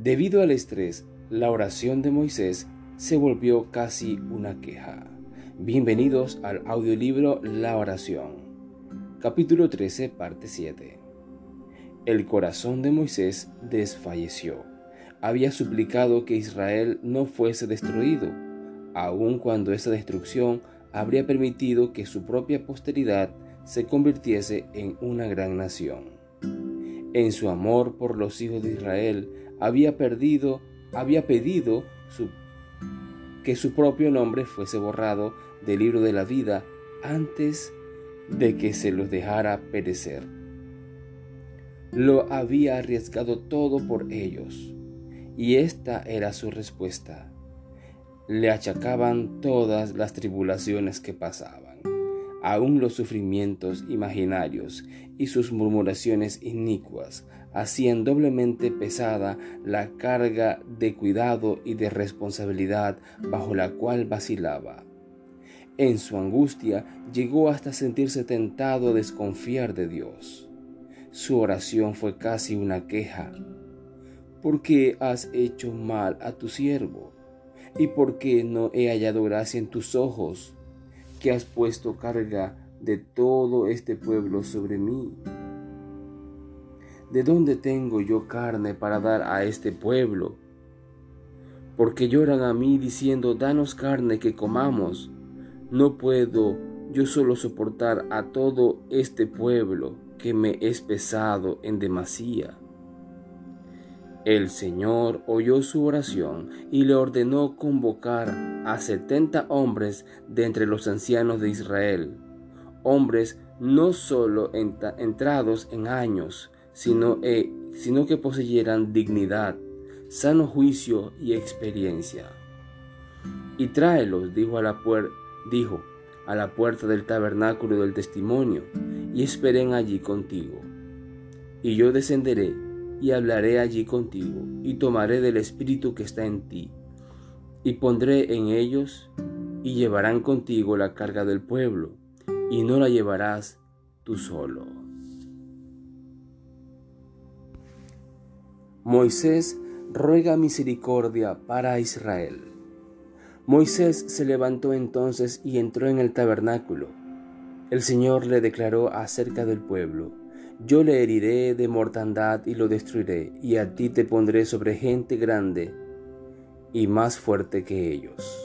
Debido al estrés, la oración de Moisés se volvió casi una queja. Bienvenidos al audiolibro La oración. Capítulo 13, parte 7. El corazón de Moisés desfalleció. Había suplicado que Israel no fuese destruido, aun cuando esa destrucción habría permitido que su propia posteridad se convirtiese en una gran nación. En su amor por los hijos de Israel había perdido, había pedido su que su propio nombre fuese borrado del libro de la vida antes de que se los dejara perecer. Lo había arriesgado todo por ellos, y esta era su respuesta. Le achacaban todas las tribulaciones que pasaban, aun los sufrimientos imaginarios y sus murmuraciones inicuas hacían doblemente pesada la carga de cuidado y de responsabilidad bajo la cual vacilaba. En su angustia llegó hasta sentirse tentado a desconfiar de Dios. Su oración fue casi una queja. ¿Por qué has hecho mal a tu siervo? ¿Y por qué no he hallado gracia en tus ojos, que has puesto carga de todo este pueblo sobre mí? ¿de dónde tengo yo carne para dar a este pueblo? Porque lloran a mí diciendo, danos carne que comamos. No puedo yo solo soportar a todo este pueblo que me es pesado en demasía. El Señor oyó su oración y le ordenó convocar a setenta hombres de entre los ancianos de Israel, hombres no solo entrados en años, sino, eh, sino que poseyeran dignidad, sano juicio y experiencia. Y tráelos, dijo la, dijo, a la puerta del tabernáculo del testimonio, y esperen allí contigo. Y yo descenderé y hablaré allí contigo, y tomaré del Espíritu que está en ti, y pondré en ellos, y llevarán contigo la carga del pueblo, y no la llevarás tú solo. Moisés ruega misericordia para Israel. Moisés se levantó entonces y entró en el tabernáculo. El Señor le declaró acerca del pueblo, yo le heriré de mortandad y lo destruiré, y a ti te pondré sobre gente grande y más fuerte que ellos.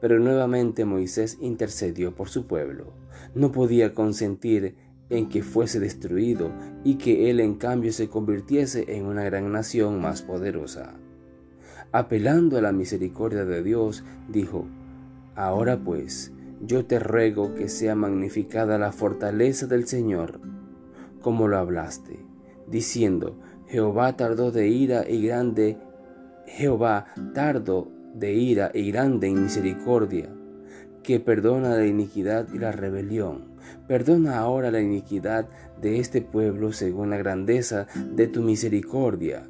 Pero nuevamente Moisés intercedió por su pueblo. No podía consentir en que fuese destruido y que él en cambio se convirtiese en una gran nación más poderosa. Apelando a la misericordia de Dios, dijo, Ahora pues, yo te ruego que sea magnificada la fortaleza del Señor, como lo hablaste, diciendo, Jehová tardó de ira y grande, Jehová tardo de ira y grande en misericordia, que perdona la iniquidad y la rebelión. Perdona ahora la iniquidad de este pueblo según la grandeza de tu misericordia,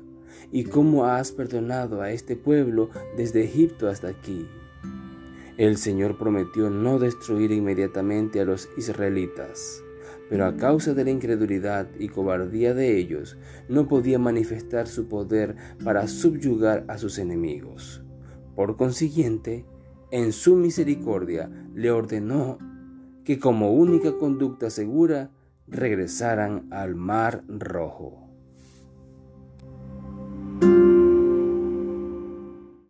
y cómo has perdonado a este pueblo desde Egipto hasta aquí. El Señor prometió no destruir inmediatamente a los israelitas, pero a causa de la incredulidad y cobardía de ellos, no podía manifestar su poder para subyugar a sus enemigos. Por consiguiente, en su misericordia le ordenó que como única conducta segura regresaran al mar rojo.